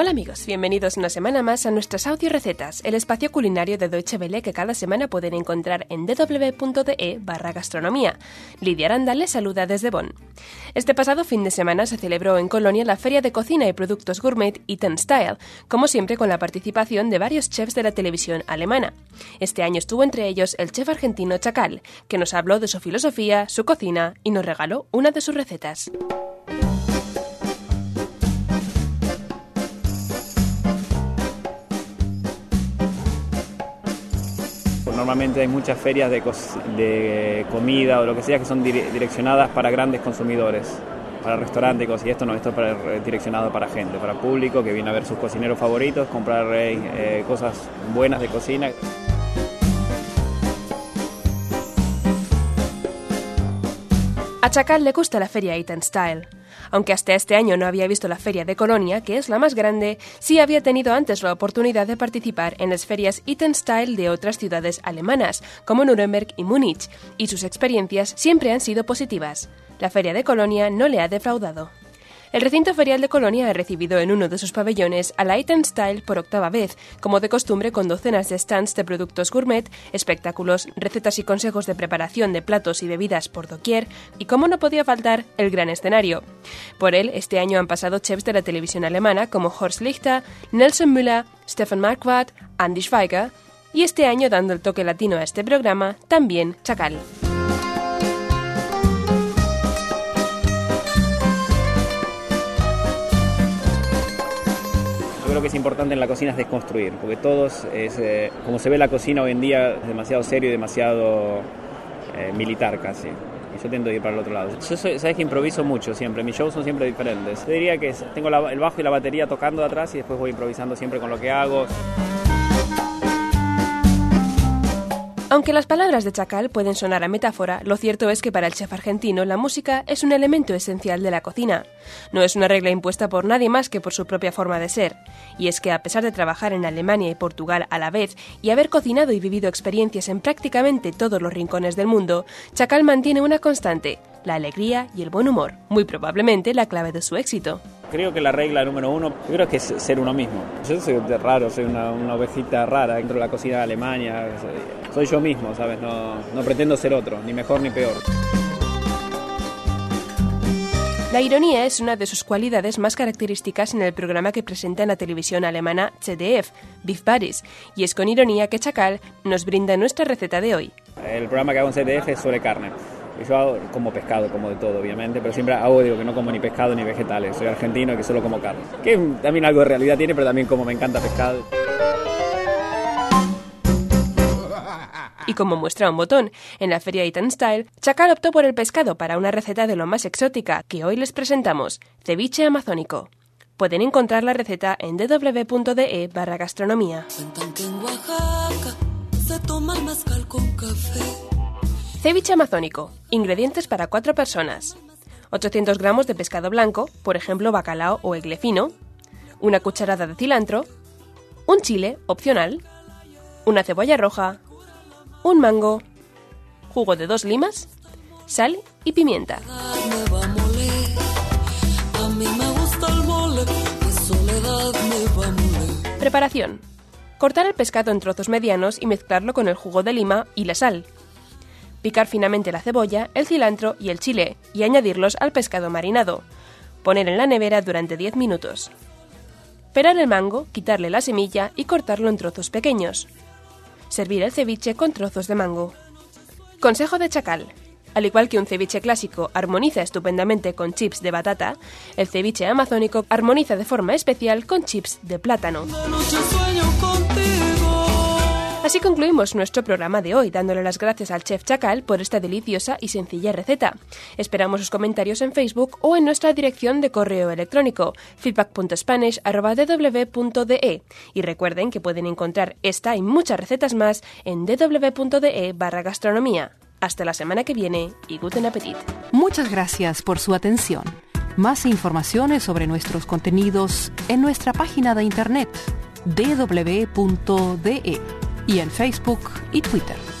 Hola amigos, bienvenidos una semana más a nuestras audio recetas, el espacio culinario de Deutsche Welle que cada semana pueden encontrar en www.de barra gastronomía. Lidia Aranda les saluda desde Bonn. Este pasado fin de semana se celebró en Colonia la Feria de Cocina y Productos Gourmet Eaten Style, como siempre con la participación de varios chefs de la televisión alemana. Este año estuvo entre ellos el chef argentino Chacal, que nos habló de su filosofía, su cocina y nos regaló una de sus recetas. Normalmente hay muchas ferias de, comida o lo que sea que son direccionadas para grandes consumidores, para restaurantes y esto no, esto es direccionado para gente, para público que viene a ver sus cocineros favoritos, comprar eh, cosas buenas de cocina. A Chacal le gusta la feria Eat Style. Aunque hasta este año no había visto la Feria de Colonia, que es la más grande, sí había tenido antes la oportunidad de participar en las ferias Eaten Style de otras ciudades alemanas, como Nuremberg y Múnich, y sus experiencias siempre han sido positivas. La Feria de Colonia no le ha defraudado. El recinto ferial de Colonia ha recibido en uno de sus pabellones a Light Style por octava vez, como de costumbre con docenas de stands de productos gourmet, espectáculos, recetas y consejos de preparación de platos y bebidas por doquier, y como no podía faltar, el gran escenario. Por él, este año han pasado chefs de la televisión alemana como Horst Lichter, Nelson Müller, Stefan Marquardt, Andy Schweiger, y este año dando el toque latino a este programa, también Chacal. Creo que es importante en la cocina es desconstruir, porque todos, es, eh, como se ve la cocina hoy en día, es demasiado serio y demasiado eh, militar casi. Y yo tento ir para el otro lado. Yo soy, sabes que improviso mucho siempre, mis shows son siempre diferentes. Yo diría que tengo el bajo y la batería tocando de atrás y después voy improvisando siempre con lo que hago. Aunque las palabras de Chacal pueden sonar a metáfora, lo cierto es que para el chef argentino la música es un elemento esencial de la cocina. No es una regla impuesta por nadie más que por su propia forma de ser. Y es que a pesar de trabajar en Alemania y Portugal a la vez y haber cocinado y vivido experiencias en prácticamente todos los rincones del mundo, Chacal mantiene una constante, la alegría y el buen humor, muy probablemente la clave de su éxito. Creo que la regla número uno, yo creo que es ser uno mismo. Yo soy raro, soy una, ovejita rara dentro de la cocina de Alemania. Soy yo mismo, ¿sabes? No, no pretendo ser otro, ni mejor ni peor. La ironía es una de sus cualidades más características en el programa que presenta en la televisión alemana ZDF, Beef Buddies, y es con ironía que Chacal nos brinda nuestra receta de hoy. El programa que hago en ZDF es sobre carne. Yo hago como pescado, como de todo, obviamente, pero siempre hago, digo, que no como ni pescado ni vegetales. Soy argentino y que solo como carne. Que también algo de realidad tiene, pero también como me encanta pescado. Y como muestra un botón, en la feria Eaton Style, Chacal optó por el pescado para una receta de lo más exótica que hoy les presentamos, ceviche amazónico. Pueden encontrar la receta en www.de barra gastronomía. Ceviche amazónico. Ingredientes para cuatro personas. 800 gramos de pescado blanco, por ejemplo bacalao o eglefino, una cucharada de cilantro, un chile, opcional, una cebolla roja, un mango, jugo de dos limas, sal y pimienta. Preparación. Cortar el pescado en trozos medianos y mezclarlo con el jugo de lima y la sal picar finamente la cebolla, el cilantro y el chile y añadirlos al pescado marinado. Poner en la nevera durante 10 minutos. Pelar el mango, quitarle la semilla y cortarlo en trozos pequeños. Servir el ceviche con trozos de mango. Consejo de Chacal. Al igual que un ceviche clásico armoniza estupendamente con chips de batata, el ceviche amazónico armoniza de forma especial con chips de plátano. Así concluimos nuestro programa de hoy, dándole las gracias al chef Chacal por esta deliciosa y sencilla receta. Esperamos sus comentarios en Facebook o en nuestra dirección de correo electrónico feedback.spanish.dw.de y recuerden que pueden encontrar esta y muchas recetas más en dw.de barra gastronomía. Hasta la semana que viene y guten appetit. Muchas gracias por su atención. Más informaciones sobre nuestros contenidos en nuestra página de internet dw.de y en Facebook y Twitter.